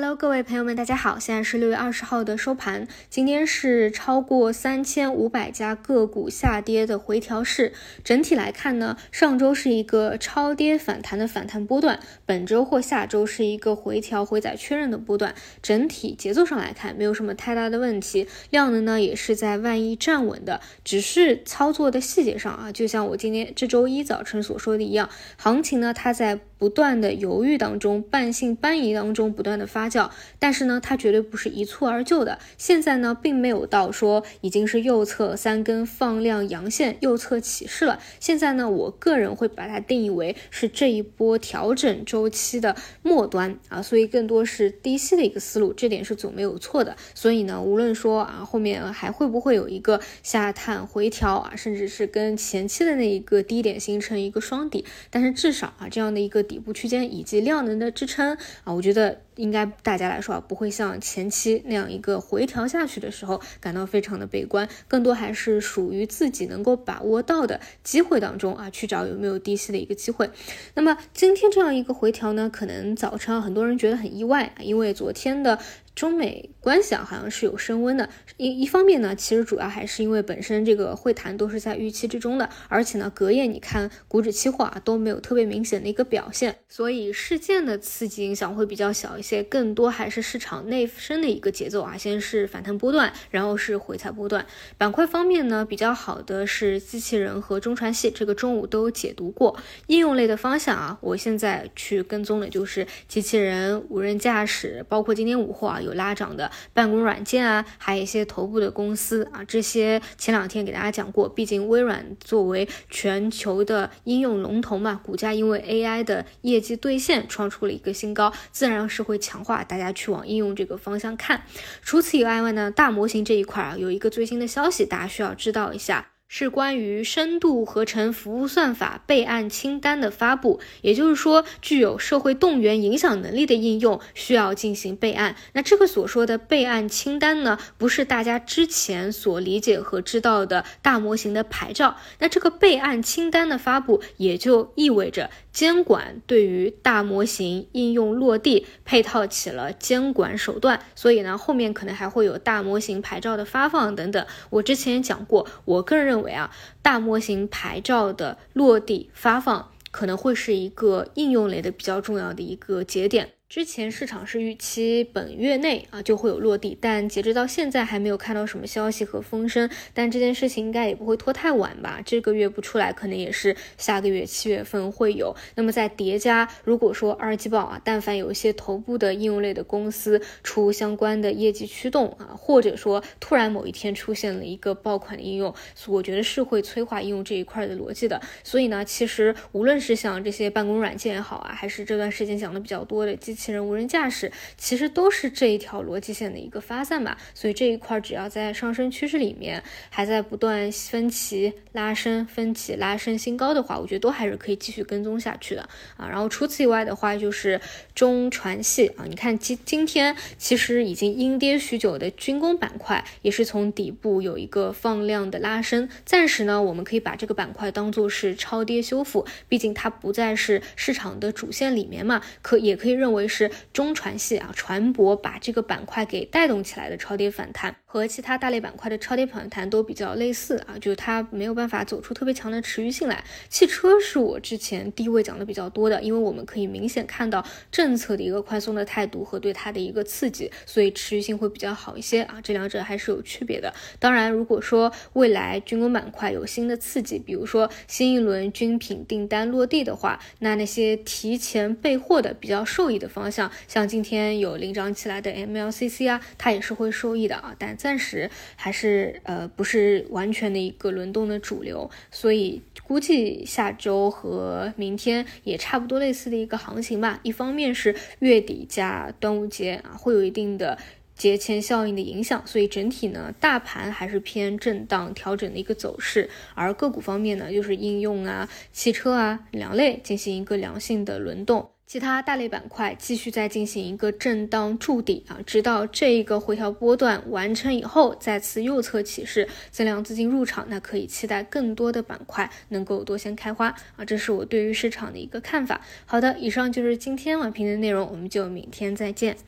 Hello，各位朋友们，大家好，现在是六月二十号的收盘，今天是超过三千五百家个股下跌的回调市。整体来看呢，上周是一个超跌反弹的反弹波段，本周或下周是一个回调回载确认的波段。整体节奏上来看，没有什么太大的问题，量能呢也是在万亿站稳的，只是操作的细节上啊，就像我今天这周一早晨所说的一样，行情呢它在不断的犹豫当中，半信半疑当中不断的发。酵，但是呢，它绝对不是一蹴而就的。现在呢，并没有到说已经是右侧三根放量阳线，右侧起势了。现在呢，我个人会把它定义为是这一波调整周期的末端啊，所以更多是低吸的一个思路，这点是总没有错的。所以呢，无论说啊后面还会不会有一个下探回调啊，甚至是跟前期的那一个低点形成一个双底，但是至少啊这样的一个底部区间以及量能的支撑啊，我觉得。应该大家来说啊，不会像前期那样一个回调下去的时候感到非常的悲观，更多还是属于自己能够把握到的机会当中啊，去找有没有低吸的一个机会。那么今天这样一个回调呢，可能早晨很多人觉得很意外，因为昨天的。中美关系啊，好像是有升温的。一一方面呢，其实主要还是因为本身这个会谈都是在预期之中的，而且呢，隔夜你看股指期货啊都没有特别明显的一个表现，所以事件的刺激影响会比较小一些，且更多还是市场内生的一个节奏啊。先是反弹波段，然后是回踩波段。板块方面呢，比较好的是机器人和中传系，这个中午都解读过。应用类的方向啊，我现在去跟踪的就是机器人、无人驾驶，包括今天午后啊。有拉涨的办公软件啊，还有一些头部的公司啊，这些前两天给大家讲过，毕竟微软作为全球的应用龙头嘛，股价因为 AI 的业绩兑现创出了一个新高，自然是会强化大家去往应用这个方向看。除此以外呢，大模型这一块啊，有一个最新的消息，大家需要知道一下。是关于深度合成服务算法备案清单的发布，也就是说，具有社会动员影响能力的应用需要进行备案。那这个所说的备案清单呢，不是大家之前所理解和知道的大模型的牌照。那这个备案清单的发布，也就意味着监管对于大模型应用落地配套起了监管手段。所以呢，后面可能还会有大模型牌照的发放等等。我之前讲过，我个人认为。认为啊，大模型牌照的落地发放可能会是一个应用类的比较重要的一个节点。之前市场是预期本月内啊就会有落地，但截止到现在还没有看到什么消息和风声。但这件事情应该也不会拖太晚吧？这个月不出来，可能也是下个月七月份会有。那么在叠加，如果说二季报啊，但凡有一些头部的应用类的公司出相关的业绩驱动啊，或者说突然某一天出现了一个爆款的应用，我觉得是会催化应用这一块的逻辑的。所以呢，其实无论是像这些办公软件也好啊，还是这段时间讲的比较多的机。机器人、无人驾驶其实都是这一条逻辑线的一个发散吧，所以这一块只要在上升趋势里面还在不断分歧拉升、分歧拉升新高的话，我觉得都还是可以继续跟踪下去的啊。然后除此以外的话，就是中传系啊，你看今今天其实已经阴跌许久的军工板块也是从底部有一个放量的拉升，暂时呢我们可以把这个板块当做是超跌修复，毕竟它不再是市场的主线里面嘛，可也可以认为。是中传系啊，船舶把这个板块给带动起来的超跌反弹，和其他大类板块的超跌反弹都比较类似啊，就是它没有办法走出特别强的持续性来。汽车是我之前低位讲的比较多的，因为我们可以明显看到政策的一个宽松的态度和对它的一个刺激，所以持续性会比较好一些啊，这两者还是有区别的。当然，如果说未来军工板块有新的刺激，比如说新一轮军品订单落地的话，那那些提前备货的比较受益的。方向像今天有领涨起来的 MLCC 啊，它也是会受益的啊，但暂时还是呃不是完全的一个轮动的主流，所以估计下周和明天也差不多类似的一个行情吧。一方面是月底加端午节啊，会有一定的节前效应的影响，所以整体呢大盘还是偏震荡调整的一个走势，而个股方面呢，就是应用啊、汽车啊两类进行一个良性的轮动。其他大类板块继续在进行一个震荡筑底啊，直到这一个回调波段完成以后，再次右侧起势，增量资金入场，那可以期待更多的板块能够多先开花啊，这是我对于市场的一个看法。好的，以上就是今天晚评的内容，我们就明天再见。